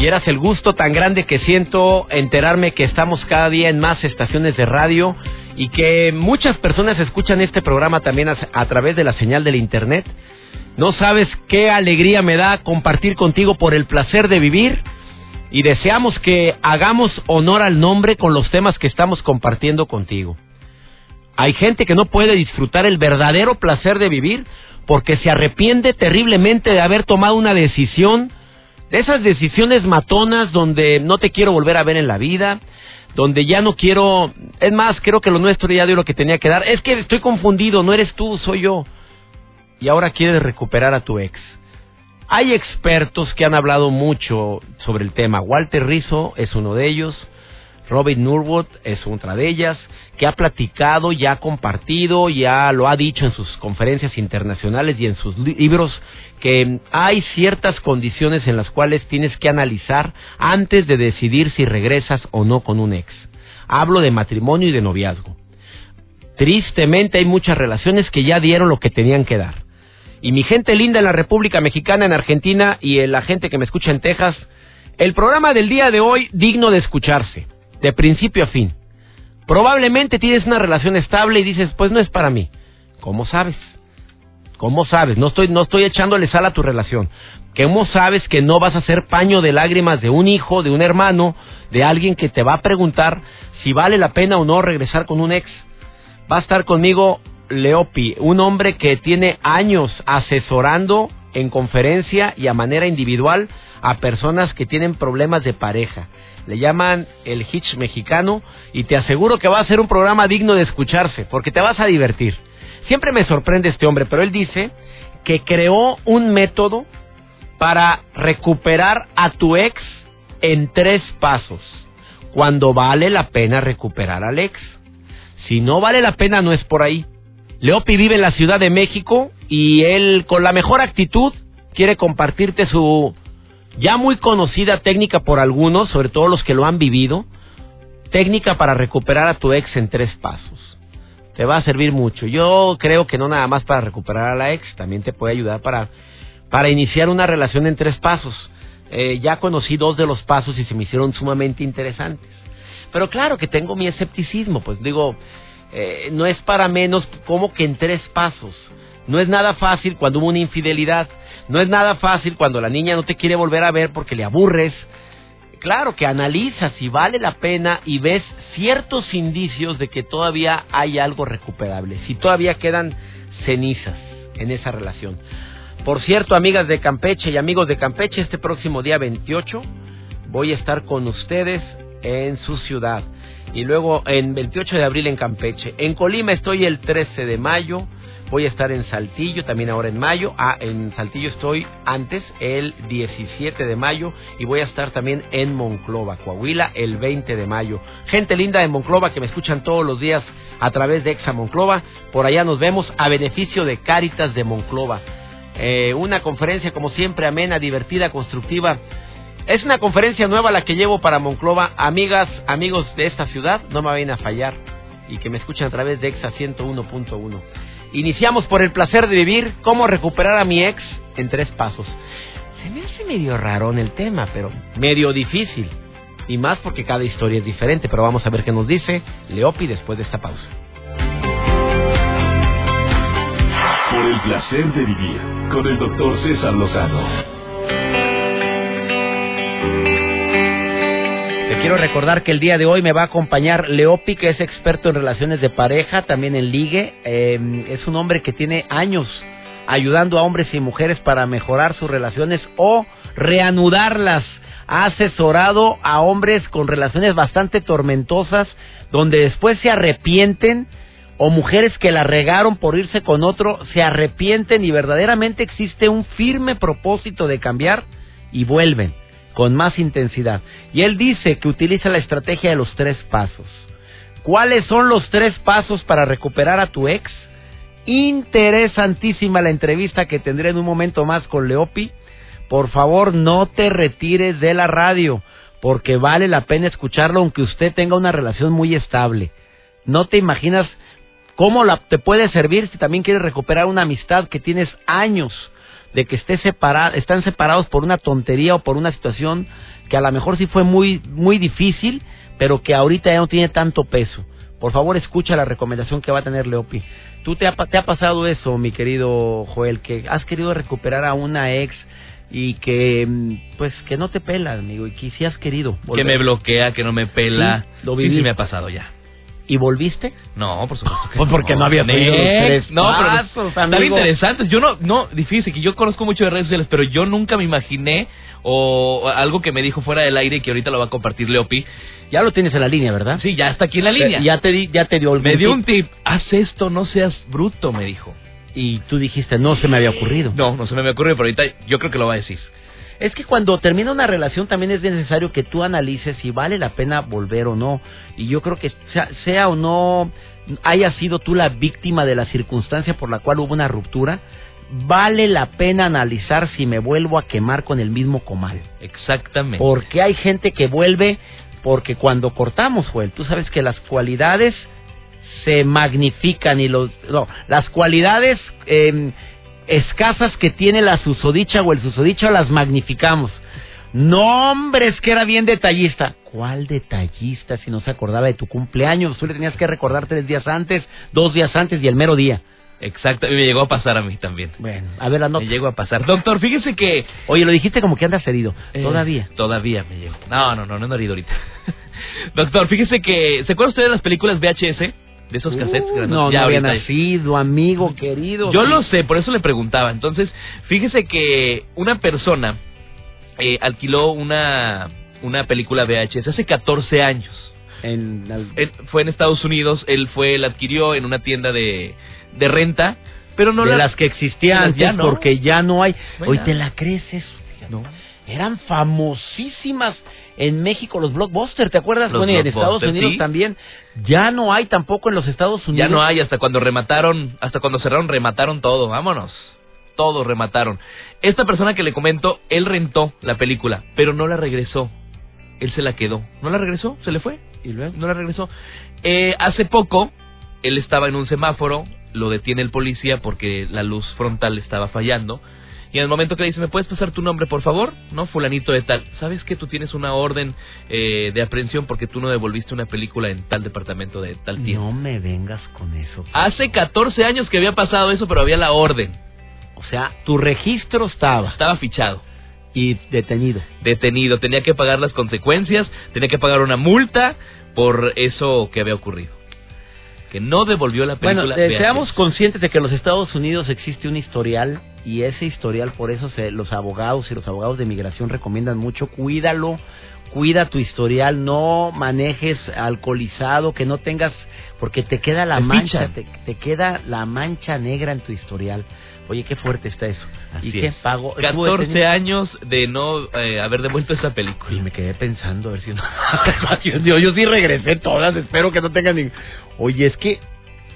Y eras el gusto tan grande que siento enterarme que estamos cada día en más estaciones de radio y que muchas personas escuchan este programa también a, a través de la señal del Internet. No sabes qué alegría me da compartir contigo por el placer de vivir y deseamos que hagamos honor al nombre con los temas que estamos compartiendo contigo. Hay gente que no puede disfrutar el verdadero placer de vivir porque se arrepiente terriblemente de haber tomado una decisión de esas decisiones matonas donde no te quiero volver a ver en la vida, donde ya no quiero, es más, creo que lo nuestro ya dio lo que tenía que dar, es que estoy confundido, no eres tú, soy yo. Y ahora quieres recuperar a tu ex. Hay expertos que han hablado mucho sobre el tema. Walter Rizzo es uno de ellos. Robin Nurwood es otra de ellas, que ha platicado, ya ha compartido, ya lo ha dicho en sus conferencias internacionales y en sus libros, que hay ciertas condiciones en las cuales tienes que analizar antes de decidir si regresas o no con un ex. Hablo de matrimonio y de noviazgo. Tristemente hay muchas relaciones que ya dieron lo que tenían que dar. Y mi gente linda en la República Mexicana, en Argentina y la gente que me escucha en Texas, el programa del día de hoy digno de escucharse de principio a fin. Probablemente tienes una relación estable y dices, pues no es para mí. ¿Cómo sabes? ¿Cómo sabes? No estoy, no estoy echándole sal a tu relación. ¿Cómo sabes que no vas a ser paño de lágrimas de un hijo, de un hermano, de alguien que te va a preguntar si vale la pena o no regresar con un ex? Va a estar conmigo Leopi, un hombre que tiene años asesorando en conferencia y a manera individual a personas que tienen problemas de pareja le llaman el Hitch mexicano y te aseguro que va a ser un programa digno de escucharse porque te vas a divertir. Siempre me sorprende este hombre, pero él dice que creó un método para recuperar a tu ex en tres pasos. Cuando vale la pena recuperar al ex. Si no vale la pena, no es por ahí. Leopi vive en la Ciudad de México y él, con la mejor actitud, quiere compartirte su ya muy conocida técnica por algunos, sobre todo los que lo han vivido, técnica para recuperar a tu ex en tres pasos. Te va a servir mucho. Yo creo que no nada más para recuperar a la ex, también te puede ayudar para, para iniciar una relación en tres pasos. Eh, ya conocí dos de los pasos y se me hicieron sumamente interesantes. Pero claro que tengo mi escepticismo, pues digo, eh, no es para menos como que en tres pasos. No es nada fácil cuando hubo una infidelidad. No es nada fácil cuando la niña no te quiere volver a ver porque le aburres. Claro que analizas si vale la pena y ves ciertos indicios de que todavía hay algo recuperable, si todavía quedan cenizas en esa relación. Por cierto, amigas de Campeche y amigos de Campeche, este próximo día 28 voy a estar con ustedes en su ciudad. Y luego en 28 de abril en Campeche. En Colima estoy el 13 de mayo. Voy a estar en Saltillo también ahora en mayo. Ah, en Saltillo estoy antes, el 17 de mayo. Y voy a estar también en Monclova, Coahuila, el 20 de mayo. Gente linda de Monclova que me escuchan todos los días a través de Exa Monclova. Por allá nos vemos a beneficio de Cáritas de Monclova. Eh, una conferencia como siempre amena, divertida, constructiva. Es una conferencia nueva la que llevo para Monclova. Amigas, amigos de esta ciudad, no me vayan a fallar y que me escuchan a través de Exa 101.1. Iniciamos por el placer de vivir, cómo recuperar a mi ex en tres pasos. Se me hace medio raro en el tema, pero medio difícil. Y más porque cada historia es diferente, pero vamos a ver qué nos dice Leopi después de esta pausa. Por el placer de vivir con el doctor César Lozano. Quiero recordar que el día de hoy me va a acompañar Leopi, que es experto en relaciones de pareja, también en ligue. Em, es un hombre que tiene años ayudando a hombres y mujeres para mejorar sus relaciones o reanudarlas. Ha asesorado a hombres con relaciones bastante tormentosas, donde después se arrepienten o mujeres que la regaron por irse con otro se arrepienten y verdaderamente existe un firme propósito de cambiar y vuelven con más intensidad. Y él dice que utiliza la estrategia de los tres pasos. ¿Cuáles son los tres pasos para recuperar a tu ex? Interesantísima la entrevista que tendré en un momento más con Leopi. Por favor, no te retires de la radio, porque vale la pena escucharlo aunque usted tenga una relación muy estable. No te imaginas cómo la, te puede servir si también quieres recuperar una amistad que tienes años de que esté separada, están separados por una tontería o por una situación que a lo mejor sí fue muy, muy difícil, pero que ahorita ya no tiene tanto peso. Por favor, escucha la recomendación que va a tener Leopi. ¿Tú te ha, te ha pasado eso, mi querido Joel, que has querido recuperar a una ex y que mm, pues que no te pela, amigo, y que si has querido que me bloquea, que no me pela, sí, lo sí, sí me ha pasado ya. ¿Y volviste? No, por supuesto que pues no. porque no había tenido tres No, pasos, pero interesantes. Yo no, no, difícil, que yo conozco mucho de redes sociales, pero yo nunca me imaginé o algo que me dijo fuera del aire y que ahorita lo va a compartir Leopi. Ya lo tienes en la línea, ¿verdad? Sí, ya está aquí en la línea. Ya te, di, ya te dio algún me dio tip. un tip. Haz esto, no seas bruto, me dijo. Y tú dijiste, no se me había ocurrido. No, no se me había ocurrido, pero ahorita yo creo que lo va a decir. Es que cuando termina una relación también es necesario que tú analices si vale la pena volver o no. Y yo creo que sea, sea o no haya sido tú la víctima de la circunstancia por la cual hubo una ruptura, vale la pena analizar si me vuelvo a quemar con el mismo comal. Exactamente. Porque hay gente que vuelve porque cuando cortamos, Joel, tú sabes que las cualidades se magnifican y los no, las cualidades eh, escasas que tiene la susodicha o el susodicha las magnificamos. No, hombre, es que era bien detallista. ¿Cuál detallista si no se acordaba de tu cumpleaños? Tú le tenías que recordar tres días antes, dos días antes y el mero día. Exacto, y me llegó a pasar a mí también. Bueno, a ver, la nota. Me llegó a pasar. Doctor, fíjese que... Oye, lo dijiste como que andas herido. eh, Todavía. Todavía me llegó. No, no, no, no he herido ahorita. Doctor, fíjese que... ¿Se acuerda usted de las películas VHS? De esos cassettes Uh, grandes? no, Ya no había nacido, amigo, querido. Yo Sí. lo sé, por eso le preguntaba. Entonces, fíjese que una persona eh, alquiló una, una película VHS hace 14 años. En, Él fue en Estados Unidos, él fue, la adquirió en una tienda de, de renta, pero no de la... las que existían antes ya no. porque ya no hay. Bueno. Hoy te la crees eso. No. Eran famosísimas en México los blockbusters, ¿te acuerdas? Los Bueno, y en Estados Unidos sí. también. Ya no hay tampoco en los Estados Unidos. Ya no hay, hasta cuando remataron, hasta cuando cerraron, remataron todo, vámonos. Todos remataron. Esta persona que le comento, él rentó la película, pero no la regresó. Él se la quedó. ¿No la regresó? ¿Se le fue? Y luego. No la regresó. Eh, hace poco, él estaba en un semáforo, lo detiene el policía porque la luz frontal estaba fallando. Y en el momento que le dice, ¿me puedes pasar tu nombre, por favor? No, fulanito de tal. ¿Sabes que tú tienes una orden eh, de aprehensión porque tú no devolviste una película en tal departamento de tal tiempo? No me vengas con eso. Hace 14 años que había pasado eso, pero había la orden. O sea, tu registro estaba Estaba fichado, y detenido. detenido. Tenía que pagar las consecuencias, tenía que pagar una multa por eso que había ocurrido. Que no devolvió la Bueno, película. eh, VHS. seamos conscientes de que en los Estados Unidos existe un historial y ese historial, por eso se, los abogados y los abogados de migración recomiendan mucho, cuídalo, cuida tu historial, no manejes alcoholizado, que no tengas, porque te queda la Te mancha, te, te queda la mancha negra en tu historial. Oye, qué fuerte está eso. Así ¿Y qué pago? Estuvo 14 detenido. años de no eh, haber devuelto esa película. Y me quedé pensando a ver si no. yo, yo sí regresé todas, espero que no tengan ni. Oye, es que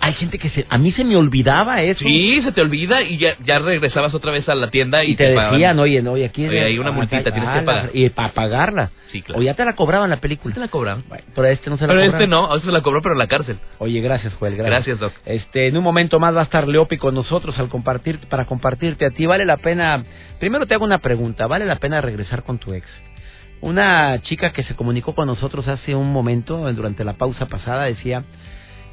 hay gente que se. A mí se me olvidaba eso. Sí, se te olvida y ya, ya regresabas otra vez a la tienda y, Y te pagaban. decían, oye, no, oye, aquí. Oye, hay una multita, tienes que pagar. Y para pagarla. Sí, claro. O ya te la cobraban la película. Te la cobraban. Bueno, pero a este no se la Pero este no, a este se la cobró, pero en la cárcel. Oye, gracias, Joel, gracias. Gracias, Doc. Este, en un momento más va a estar Leopi con nosotros al compartir, para compartirte a ti. ¿Vale la pena? Primero te hago una pregunta. ¿Vale la pena regresar con tu ex? Una chica que se comunicó con nosotros hace un momento, durante la pausa pasada, decía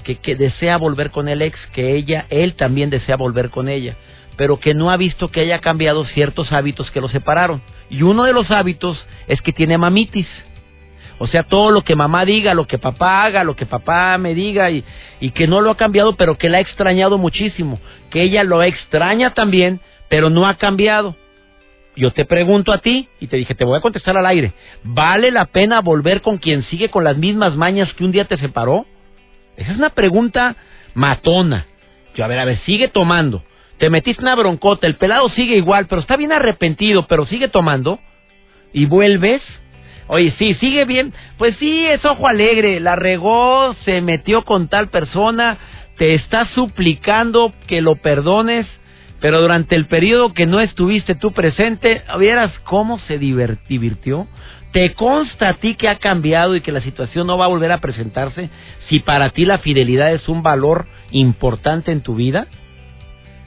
que, que desea volver con el ex, que ella, él también desea volver con ella, pero que no ha visto que haya cambiado ciertos hábitos que lo separaron. Y uno de los hábitos es que tiene mamitis. O sea, todo lo que mamá diga, lo que papá haga, lo que papá me diga y, y que no lo ha cambiado, pero que la ha extrañado muchísimo. Que ella lo extraña también, pero no ha cambiado. Yo te pregunto a ti y te dije, te voy a contestar al aire. ¿Vale la pena volver con quien sigue con las mismas mañas que un día te separó? Esa es una pregunta matona. Yo, a ver, a ver, sigue tomando. Te metiste una broncota, el pelado sigue igual, pero está bien arrepentido, pero sigue tomando. Y vuelves. Oye, sí, sigue bien. Pues sí, es ojo alegre. La regó, se metió con tal persona. Te está suplicando que lo perdones. Pero durante el periodo que no estuviste tú presente, ¿vieras cómo se divirtió? ¿Te consta a ti que ha cambiado y que la situación no va a volver a presentarse si para ti la fidelidad es un valor importante en tu vida?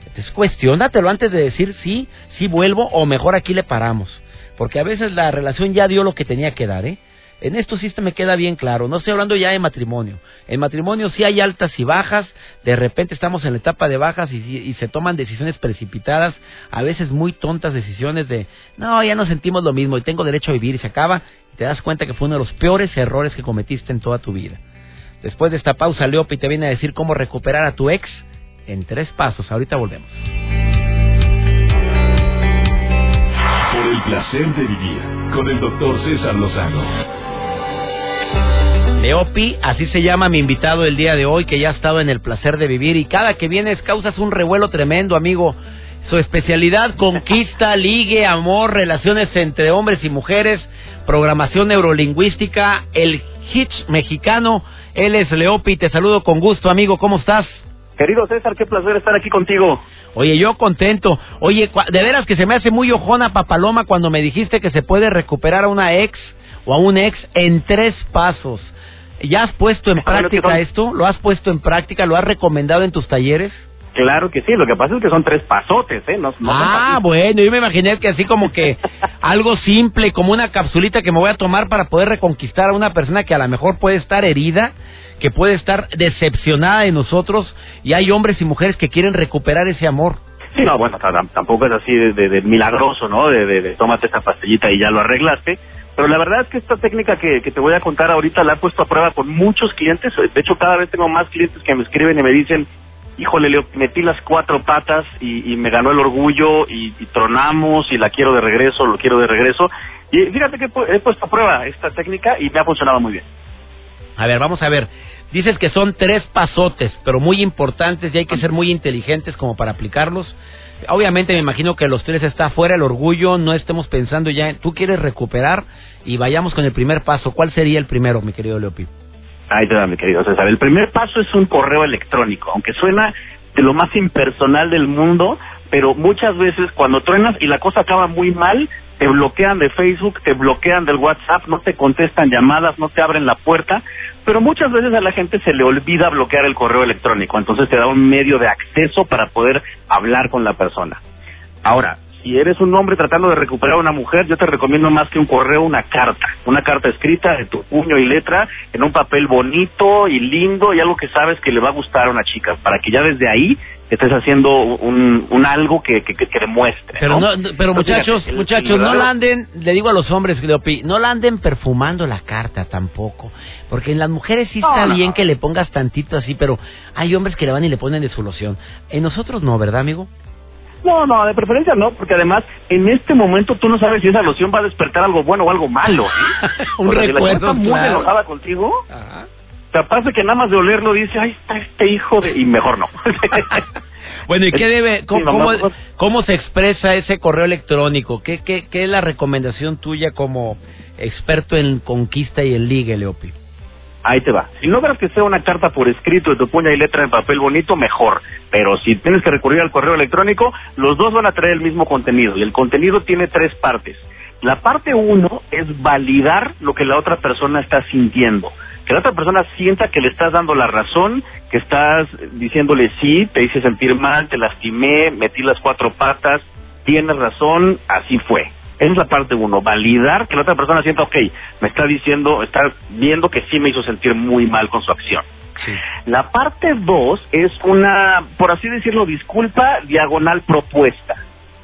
Entonces cuestiónatelo antes de decir sí, sí vuelvo o mejor aquí le paramos. Porque a veces la relación ya dio lo que tenía que dar, ¿eh? En esto sí me queda bien claro. No estoy hablando ya de matrimonio. En matrimonio sí hay altas y bajas. De repente estamos en la etapa de bajas y, se toman decisiones precipitadas. A veces muy tontas decisiones de, no, ya no sentimos lo mismo y tengo derecho a vivir y se acaba. Y te das cuenta que fue uno de los peores errores que cometiste en toda tu vida. Después de esta pausa, Leopi te viene a decir cómo recuperar a tu ex en tres pasos. Ahorita volvemos. Por el placer de vivir con el doctor César Lozano. Leopi, así se llama mi invitado el día de hoy, que ya ha estado en el placer de vivir y cada que vienes causas un revuelo tremendo, amigo. Su especialidad, conquista, ligue, amor, relaciones entre hombres y mujeres, programación neurolingüística, el hitch mexicano. Él es Leopi, te saludo con gusto, amigo, ¿cómo estás? Querido César, qué placer estar aquí contigo. Oye, yo contento. Oye, de veras que se me hace muy ojona papaloma cuando me dijiste que se puede recuperar a una ex o a un ex en tres pasos. ¿Ya has puesto en práctica esto? ¿Lo has puesto en práctica? ¿Lo has recomendado en tus talleres? Claro que sí, lo que pasa es que son tres pasotes, ¿eh? ah, bueno, yo me imaginé que así como que algo simple, como una capsulita que me voy a tomar para poder reconquistar a una persona que a lo mejor puede estar herida, que puede estar decepcionada de nosotros, y hay hombres y mujeres que quieren recuperar ese amor. Sí, no, bueno, tampoco es así de, milagroso, ¿no? De, de, de tómate esta pastillita y ya lo arreglaste pero la verdad es que esta técnica que, te voy a contar ahorita la he puesto a prueba con muchos clientes. De hecho, cada vez tengo más clientes que me escriben y me dicen, híjole, Leo, metí las cuatro patas y, me ganó el orgullo y, tronamos y la quiero de regreso, lo quiero de regreso. Y fíjate que he puesto a prueba esta técnica y me ha funcionado muy bien. A ver, vamos a ver. Dices que son tres pasotes, pero muy importantes y hay que ser muy inteligentes como para aplicarlos. Obviamente me imagino que los tres está fuera el orgullo, no estemos pensando ya, en, tú quieres recuperar y vayamos con el primer paso. ¿Cuál sería el primero, mi querido Leopi? Ahí te da, mi querido. El primer paso es un correo electrónico, aunque suena de lo más impersonal del mundo, pero muchas veces cuando truenas y la cosa acaba muy mal, te bloquean de Facebook, te bloquean del WhatsApp, no te contestan llamadas, no te abren la puerta, pero muchas veces a la gente se le olvida bloquear el correo electrónico, entonces te da un medio de acceso para poder hablar con la persona. Ahora, si eres un hombre tratando de recuperar a una mujer, yo te recomiendo más que un correo, una carta. Una carta escrita de tu puño y letra, en un papel bonito y lindo y algo que sabes que le va a gustar a una chica, para que ya desde ahí estés haciendo un, algo que, que, que, demuestre. Pero, pero muchachos, muchachos, no la anden, le digo a los hombres, no la anden perfumando la carta tampoco, porque en las mujeres sí está bien que le pongas tantito así, pero hay hombres que le van y le ponen de solución. En nosotros no, ¿verdad, amigo? No, no, de preferencia no, porque además en este momento tú no sabes si esa loción va a despertar algo bueno o algo malo. Un recuerdo, muy enojada contigo, Ajá. capaz de que nada más de olerlo dice, ay, está este hijo de... y mejor no. bueno, ¿y qué debe, cómo, cómo, se expresa ese correo electrónico? ¿Qué, qué, ¿Qué es la recomendación tuya como experto en conquista y en ligue, Leopi? Ahí te va. Si logras que sea una carta por escrito de tu puña y letra en papel bonito, mejor. Pero si tienes que recurrir al correo electrónico, los dos van a traer el mismo contenido. Y el contenido tiene tres partes. La parte uno es validar lo que la otra persona está sintiendo. Que la otra persona sienta que le estás dando la razón, que estás diciéndole sí, te hice sentir mal, te lastimé, metí las cuatro patas, tienes razón, así fue. Esa es la parte uno, validar que la otra persona sienta, ok, me está diciendo, está viendo que sí me hizo sentir muy mal con su acción. La parte dos es una, por así decirlo, disculpa diagonal propuesta.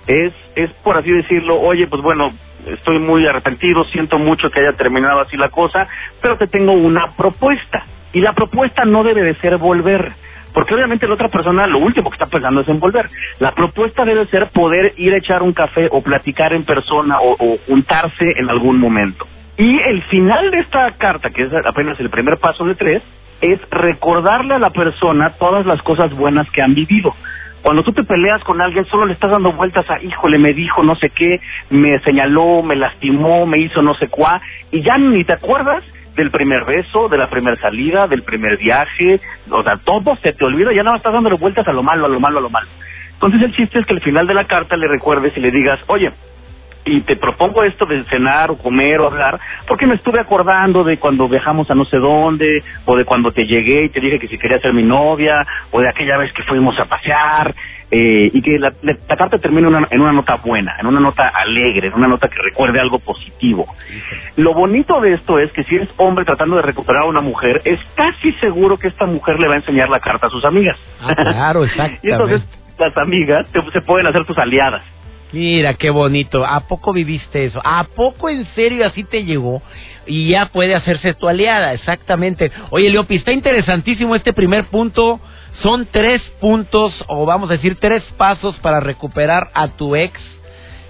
Es, es por así decirlo, oye, pues bueno, estoy muy arrepentido, siento mucho que haya terminado así la cosa, pero te tengo una propuesta. Y la propuesta no debe de ser volver porque obviamente la otra persona lo último que está pensando es envolver. La propuesta debe ser poder ir a echar un café o platicar en persona o, juntarse en algún momento. Y el final de esta carta, que es apenas el primer paso de tres, es recordarle a la persona todas las cosas buenas que han vivido. Cuando tú te peleas con alguien, solo le estás dando vueltas a, híjole, me dijo no sé qué, me señaló, me lastimó, me hizo no sé cuá, y ya ni te acuerdas del primer beso, de la primera salida, del primer viaje, o sea, todo se te olvida, ya más estás dándole vueltas a lo malo, a lo malo, a lo malo. Entonces el chiste es que al final de la carta le recuerdes y le digas, oye, y te propongo esto de cenar o comer o hablar, porque me estuve acordando de cuando viajamos a no sé dónde, o de cuando te llegué y te dije que si quería ser mi novia, o de aquella vez que fuimos a pasear, eh, y que la, carta termine en una nota buena, en una nota alegre, en una nota que recuerde algo positivo. Lo bonito de esto es que si eres hombre tratando de recuperar a una mujer, es casi seguro que esta mujer le va a enseñar la carta a sus amigas. Ah, claro, exactamente. y entonces las amigas se pueden hacer tus aliadas. Mira, qué bonito. ¿A poco viviste eso? ¿A poco en serio así te llegó? Y ya puede hacerse tu aliada, exactamente. Oye, Leopi, está interesantísimo este primer punto. Son tres puntos, o vamos a decir tres pasos para recuperar a tu ex.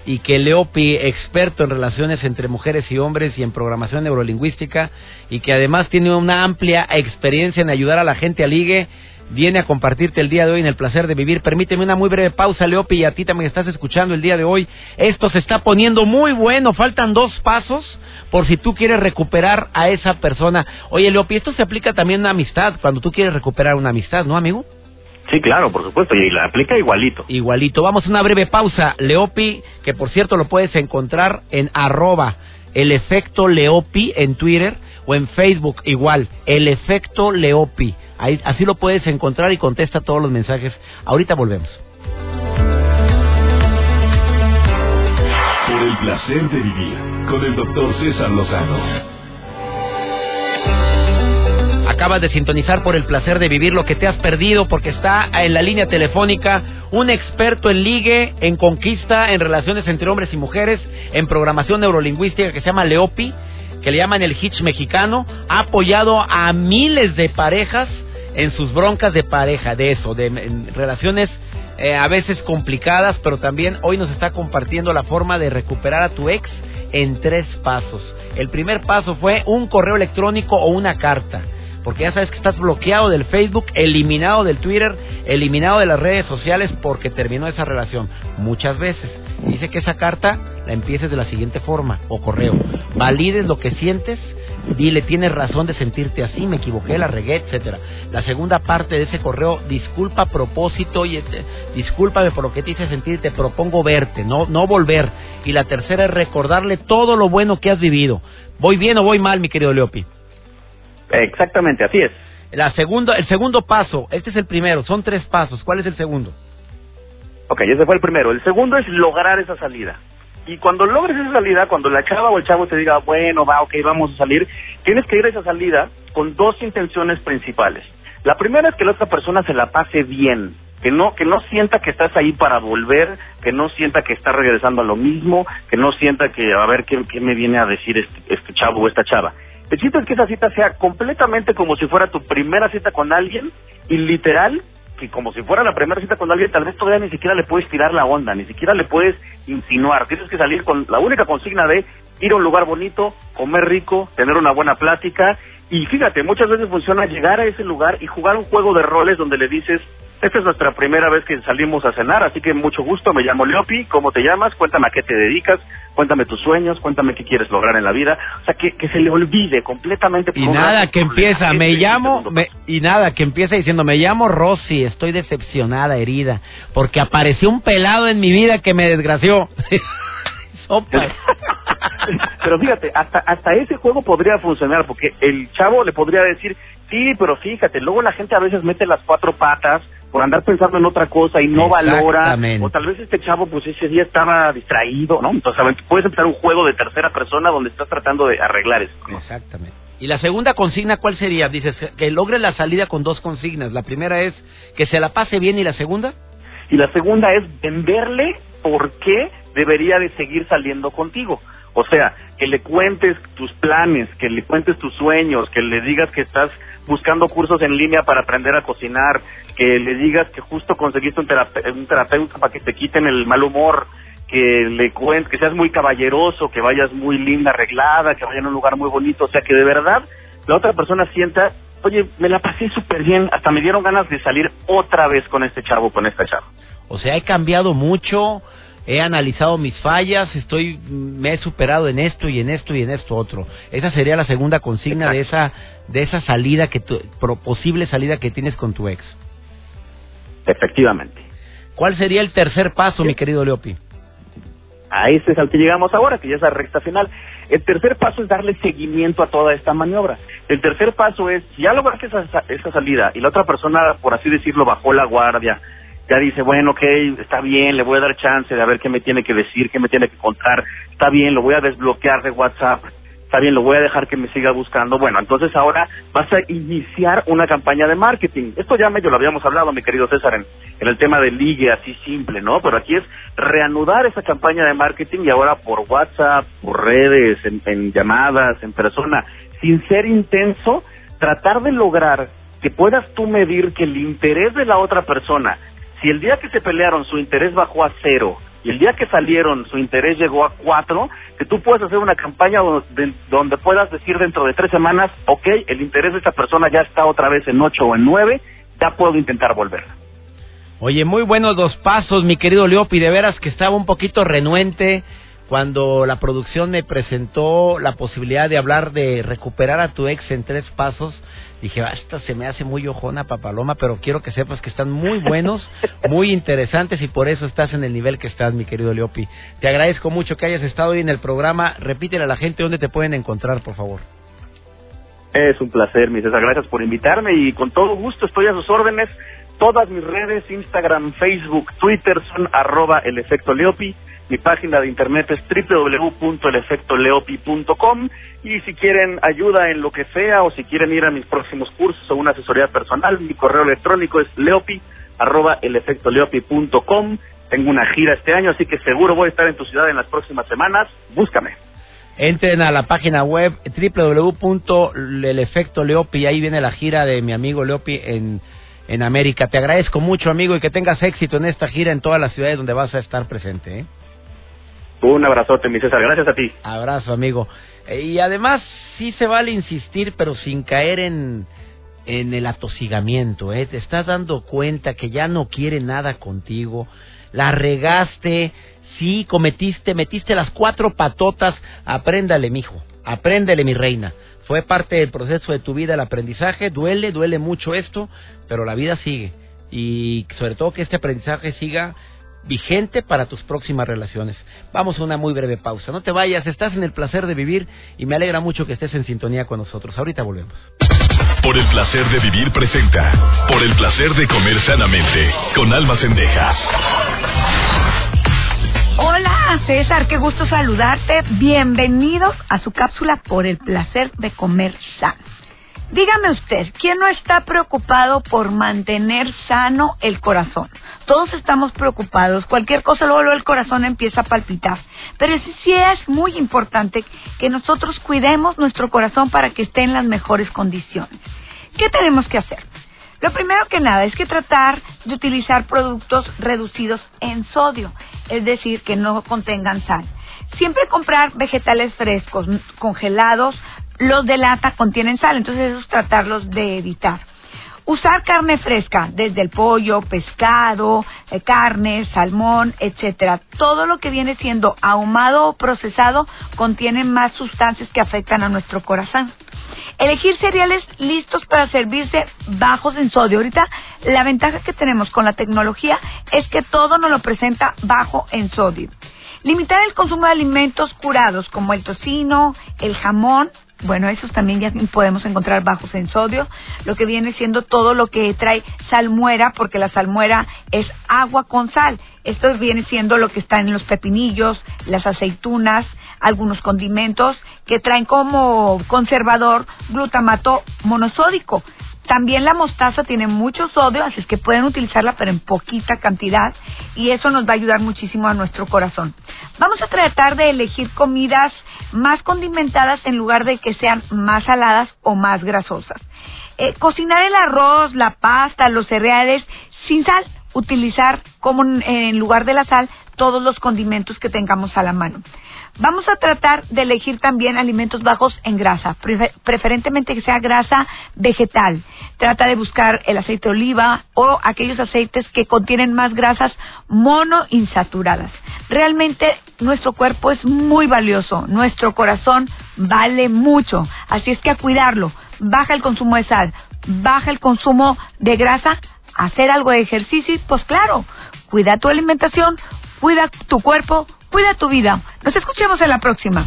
Y que Leopi, experto en relaciones entre mujeres y hombres y en programación neurolingüística, y que además tiene una amplia experiencia en ayudar a la gente a ligue, viene a compartirte el día de hoy en el placer de vivir. Permíteme una muy breve pausa, Leopi, y a ti también estás escuchando el día de hoy. Esto se está poniendo muy bueno, faltan dos pasos por si tú quieres recuperar a esa persona. Oye, Leopi, esto se aplica también a una amistad, cuando tú quieres recuperar una amistad, ¿no, amigo? Sí, claro, por supuesto, y la aplica igualito. Igualito. Vamos a una breve pausa, Leopi, que por cierto lo puedes encontrar en arroba el efecto Leopi en Twitter o en Facebook igual, el efecto Leopi así lo puedes encontrar y contesta todos los mensajes. Ahorita volvemos. Por el placer de vivir con el doctor César Lozano. Acabas de sintonizar por el placer de vivir lo que te has perdido porque está en la línea telefónica un experto en ligue, en conquista, en relaciones entre hombres y mujeres, en programación neurolingüística que se llama Leopi, que le llaman el Hitch mexicano, ha apoyado a miles de parejas en sus broncas de pareja, de eso, de relaciones eh, a veces complicadas, pero también hoy nos está compartiendo la forma de recuperar a tu ex en tres pasos. El primer paso fue un correo electrónico o una carta, porque ya sabes que estás bloqueado del Facebook, eliminado del Twitter, eliminado de las redes sociales porque terminó esa relación. Muchas veces. Dice que esa carta la empieces de la siguiente forma, o correo. Valides lo que sientes dile, tienes razón de sentirte así, me equivoqué, la regué, etcétera. La segunda parte de ese correo, disculpa propósito y este, discúlpame por lo que te hice sentir, te propongo verte, no, no volver. Y la tercera es recordarle todo lo bueno que has vivido. ¿Voy bien o voy mal, mi querido Leopi? Exactamente, así es. La segunda, el segundo paso, este es el primero, son tres pasos. ¿Cuál es el segundo? Ok, ese fue el primero. El segundo es lograr esa salida. Y cuando logres esa salida, cuando la chava o el chavo te diga, bueno, va, ok, vamos a salir, tienes que ir a esa salida con dos intenciones principales. La primera es que la otra persona se la pase bien, que no que no sienta que estás ahí para volver, que no sienta que está regresando a lo mismo, que no sienta que a ver qué, me viene a decir este, este chavo o esta chava. El chiste es que esa cita sea completamente como si fuera tu primera cita con alguien y literal que como si fuera la primera cita con alguien, tal vez todavía ni siquiera le puedes tirar la onda, ni siquiera le puedes insinuar. Tienes que salir con la única consigna de ir a un lugar bonito, comer rico, tener una buena plática. Y fíjate, muchas veces funciona llegar a ese lugar y jugar un juego de roles donde le dices, esta es nuestra primera vez que salimos a cenar, así que mucho gusto, me llamo Leopi, ¿cómo te llamas? Cuéntame a qué te dedicas, cuéntame tus sueños, cuéntame qué quieres lograr en la vida. O sea, que, que se le olvide completamente. Y nada que empieza, me llamo, y nada que empieza diciendo, me llamo Rosy, estoy decepcionada, herida, porque apareció un pelado en mi vida que me desgració. pero fíjate, hasta, hasta ese juego podría funcionar, porque el chavo le podría decir, sí, pero fíjate, luego la gente a veces mete las cuatro patas, por andar pensando en otra cosa y no valora, o tal vez este chavo pues ese día estaba distraído, ¿no? Entonces puedes empezar un juego de tercera persona donde estás tratando de arreglar eso. Exactamente. Y la segunda consigna, ¿cuál sería? Dices que logre la salida con dos consignas. La primera es que se la pase bien y la segunda? Y la segunda es venderle por qué debería de seguir saliendo contigo. O sea, que le cuentes tus planes, que le cuentes tus sueños, que le digas que estás buscando cursos en línea para aprender a cocinar, que le digas que justo conseguiste un, terapeuta para que te quiten el mal humor, que le cuentes, que seas muy caballeroso, que vayas muy linda, arreglada, que vayas a un lugar muy bonito, o sea, que de verdad la otra persona sienta oye, me la pasé súper bien, hasta me dieron ganas de salir otra vez con este chavo, con esta chava. O sea, he cambiado mucho, he analizado mis fallas, estoy, me he superado en esto y en esto y en esto otro. Esa sería la segunda consigna de esa, de esa salida que tu, posible salida que tienes con tu ex. Efectivamente. ¿Cuál sería el tercer paso, mi querido Leopi? A ese es al que llegamos ahora, que ya es la recta final. El tercer paso es darle seguimiento a toda esta maniobra. El tercer paso es, si ya lograste esa, esa salida y la otra persona, por así decirlo, bajó la guardia, ya dice, bueno, ok, está bien, le voy a dar chance de ver qué me tiene que decir, qué me tiene que contar, está bien, lo voy a desbloquear de WhatsApp, está bien, lo voy a dejar que me siga buscando. Bueno, entonces ahora vas a iniciar una campaña de marketing. Esto ya medio lo habíamos hablado, mi querido César, en, el tema del ligue así simple, ¿no? Pero aquí es reanudar esa campaña de marketing y ahora por WhatsApp, por redes, en, en llamadas, en persona, sin ser intenso, tratar de lograr que puedas tú medir que el interés de la otra persona si el día que se pelearon su interés bajó a cero y el día que salieron su interés llegó a cuatro, que tú puedas hacer una campaña donde, donde puedas decir dentro de tres semanas, ok, el interés de esta persona ya está otra vez en ocho o en nueve, ya puedo intentar volver. Oye, muy buenos dos pasos, mi querido Leopi, de veras que estaba un poquito renuente cuando la producción me presentó la posibilidad de hablar de recuperar a tu ex en tres pasos Dije, esta se me hace muy ojona, papaloma, pero quiero que sepas que están muy buenos, muy interesantes y por eso estás en el nivel que estás, mi querido Leopi. Te agradezco mucho que hayas estado hoy en el programa. Repítele a la gente dónde te pueden encontrar, por favor. Es un placer, mi César. Gracias por invitarme y con todo gusto estoy a sus órdenes. Todas mis redes, Instagram, Facebook, Twitter son arroba el efecto Leopi. Mi página de internet es www.elefectoleopi.com y si quieren ayuda en lo que sea o si quieren ir a mis próximos cursos o una asesoría personal, mi correo electrónico es leopi@elefectoleopi.com. Tengo una gira este año, así que seguro voy a estar en tu ciudad en las próximas semanas. Búscame. Entren a la página web www.elefectoleopi, ahí viene la gira de mi amigo Leopi en en América. Te agradezco mucho, amigo, y que tengas éxito en esta gira en todas las ciudades donde vas a estar presente. ¿eh? Un abrazote, mi César. Gracias a ti. Abrazo, amigo. Eh, y además, sí se vale insistir, pero sin caer en, en el atosigamiento. ¿eh? Te estás dando cuenta que ya no quiere nada contigo. La regaste. Sí, cometiste, metiste las cuatro patotas. Apréndale, mijo. Apréndele, mi reina. Fue parte del proceso de tu vida el aprendizaje. Duele, duele mucho esto, pero la vida sigue. Y sobre todo que este aprendizaje siga vigente para tus próximas relaciones. Vamos a una muy breve pausa. No te vayas, estás en el placer de vivir y me alegra mucho que estés en sintonía con nosotros. Ahorita volvemos. Por el placer de vivir presenta. Por el placer de comer sanamente. Con almas cendejas. Hola César, qué gusto saludarte. Bienvenidos a su cápsula por el placer de comer sano. Dígame usted, ¿quién no está preocupado por mantener sano el corazón? Todos estamos preocupados, cualquier cosa luego, el corazón empieza a palpitar. Pero sí, sí es muy importante que nosotros cuidemos nuestro corazón para que esté en las mejores condiciones. ¿Qué tenemos que hacer? Lo primero que nada es que tratar de utilizar productos reducidos en sodio, es decir, que no contengan sal. Siempre comprar vegetales frescos, congelados, los de lata contienen sal, entonces esos tratarlos de evitar. Usar carne fresca, desde el pollo, pescado, eh, carne, salmón, etcétera. Todo lo que viene siendo ahumado o procesado contiene más sustancias que afectan a nuestro corazón. Elegir cereales listos para servirse bajos en sodio. Ahorita la ventaja que tenemos con la tecnología es que todo nos lo presenta bajo en sodio. Limitar el consumo de alimentos curados como el tocino, el jamón, bueno, esos también ya podemos encontrar bajos en sodio, lo que viene siendo todo lo que trae salmuera, porque la salmuera es agua con sal. Esto viene siendo lo que está en los pepinillos, las aceitunas, algunos condimentos que traen como conservador glutamato monosódico. También la mostaza tiene mucho sodio, así es que pueden utilizarla, pero en poquita cantidad, y eso nos va a ayudar muchísimo a nuestro corazón. Vamos a tratar de elegir comidas más condimentadas en lugar de que sean más saladas o más grasosas. Eh, cocinar el arroz, la pasta, los cereales sin sal, utilizar como en lugar de la sal todos los condimentos que tengamos a la mano. Vamos a tratar de elegir también alimentos bajos en grasa, preferentemente que sea grasa vegetal. Trata de buscar el aceite de oliva o aquellos aceites que contienen más grasas monoinsaturadas. Realmente nuestro cuerpo es muy valioso, nuestro corazón vale mucho, así es que a cuidarlo. Baja el consumo de sal, baja el consumo de grasa, hacer algo de ejercicio pues claro, cuida tu alimentación, cuida tu cuerpo, cuida tu vida. Nos escuchemos en la próxima.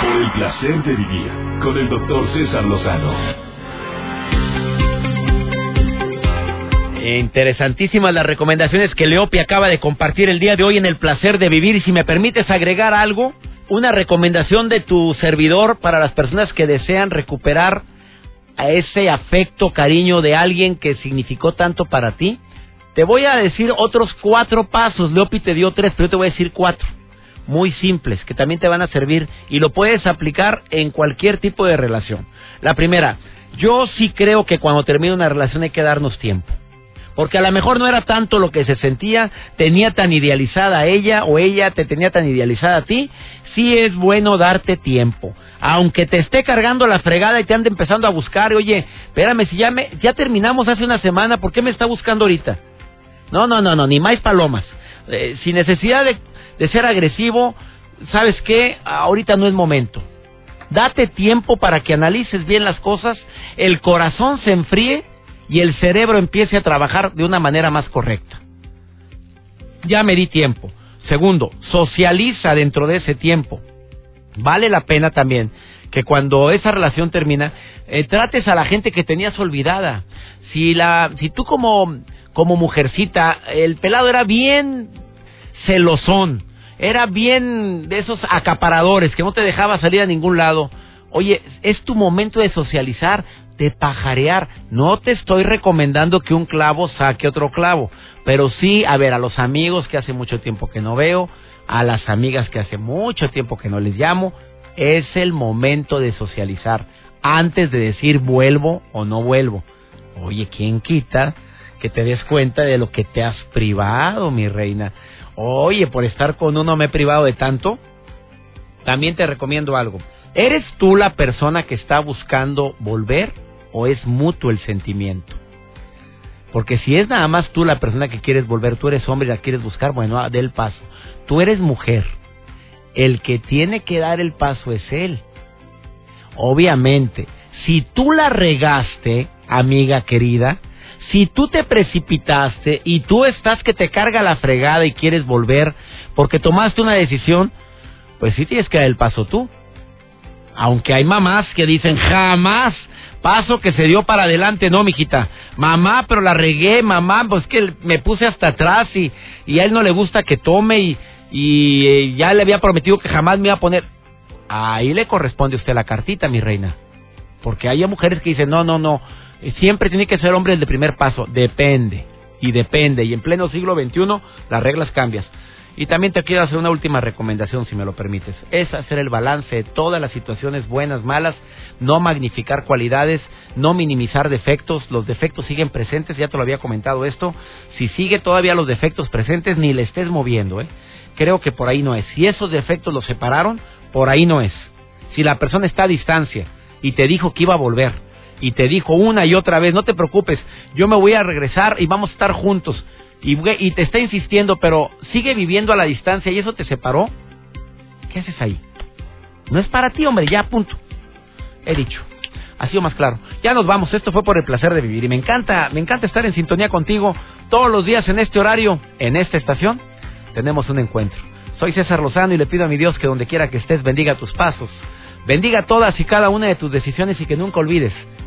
Por el placer de vivir con el doctor César Lozano. Interesantísimas las recomendaciones que Leopi acaba de compartir el día de hoy en el placer de vivir. Y si me permites agregar algo, una recomendación de tu servidor para las personas que desean recuperar a ese afecto, cariño de alguien que significó tanto para ti. Te voy a decir otros cuatro pasos. Leopi te dio tres, pero yo te voy a decir cuatro. Muy simples, que también te van a servir y lo puedes aplicar en cualquier tipo de relación. La primera, yo sí creo que cuando termina una relación hay que darnos tiempo porque a lo mejor no era tanto lo que se sentía, tenía tan idealizada a ella o ella te tenía tan idealizada a ti, sí es bueno darte tiempo. Aunque te esté cargando la fregada y te ande empezando a buscar, oye, espérame, si ya, me, ya terminamos hace una semana, ¿por qué me está buscando ahorita? No, no, no, no, ni más palomas. Eh, sin necesidad de, ser agresivo, ¿sabes qué? Ahorita no es momento. Date tiempo para que analices bien las cosas, el corazón se enfríe y el cerebro empiece a trabajar de una manera más correcta. Ya me di tiempo. Segundo, socializa dentro de ese tiempo. Vale la pena también que cuando esa relación termina, eh, trates a la gente que tenías olvidada. Si la, si tú como, como mujercita, el pelado era bien celosón, era bien de esos acaparadores que no te dejaba salir a ningún lado. Oye, es tu momento de socializar de pajarear. No te estoy recomendando que un clavo saque otro clavo, pero sí, a ver, a los amigos que hace mucho tiempo que no veo, a las amigas que hace mucho tiempo que no les llamo, es el momento de socializar antes de decir vuelvo o no vuelvo. Oye, ¿quién quita que te des cuenta de lo que te has privado, mi reina? Oye, por estar con uno me he privado de tanto. También te recomiendo algo. ¿Eres tú la persona que está buscando volver o es mutuo el sentimiento? Porque si es nada más tú la persona que quieres volver, tú eres hombre y la quieres buscar, bueno, ah, dé el paso. Tú eres mujer. El que tiene que dar el paso es él. Obviamente, si tú la regaste, amiga querida, si tú te precipitaste y tú estás que te carga la fregada y quieres volver porque tomaste una decisión, pues sí tienes que dar el paso tú. Aunque hay mamás que dicen jamás paso que se dio para adelante, no, mijita. Mamá, pero la regué, mamá, pues que me puse hasta atrás y, y a él no le gusta que tome y, y eh, ya le había prometido que jamás me iba a poner. Ahí le corresponde a usted la cartita, mi reina. Porque hay mujeres que dicen, no, no, no, siempre tiene que ser hombre el de primer paso. Depende, y depende. Y en pleno siglo XXI las reglas cambian. Y también te quiero hacer una última recomendación, si me lo permites. Es hacer el balance de todas las situaciones buenas, malas, no magnificar cualidades, no minimizar defectos. Los defectos siguen presentes, ya te lo había comentado esto. Si sigue todavía los defectos presentes, ni le estés moviendo, ¿eh? Creo que por ahí no es. Si esos defectos los separaron, por ahí no es. Si la persona está a distancia y te dijo que iba a volver, y te dijo una y otra vez, no te preocupes, yo me voy a regresar y vamos a estar juntos y, te está insistiendo, pero sigue viviendo a la distancia y eso te separó, ¿qué haces ahí? No es para ti, hombre, ya, punto. He dicho. Ha sido más claro. Ya nos vamos, esto fue por el placer de vivir y me encanta, me encanta estar en sintonía contigo todos los días en este horario, en esta estación. Tenemos un encuentro. Soy César Lozano y le pido a mi Dios que donde quiera que estés bendiga tus pasos, bendiga todas y cada una de tus decisiones y que nunca olvides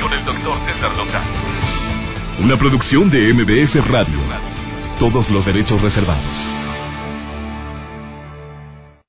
Con el doctor César Lozano. Una producción de MBS Radio. Todos los derechos reservados.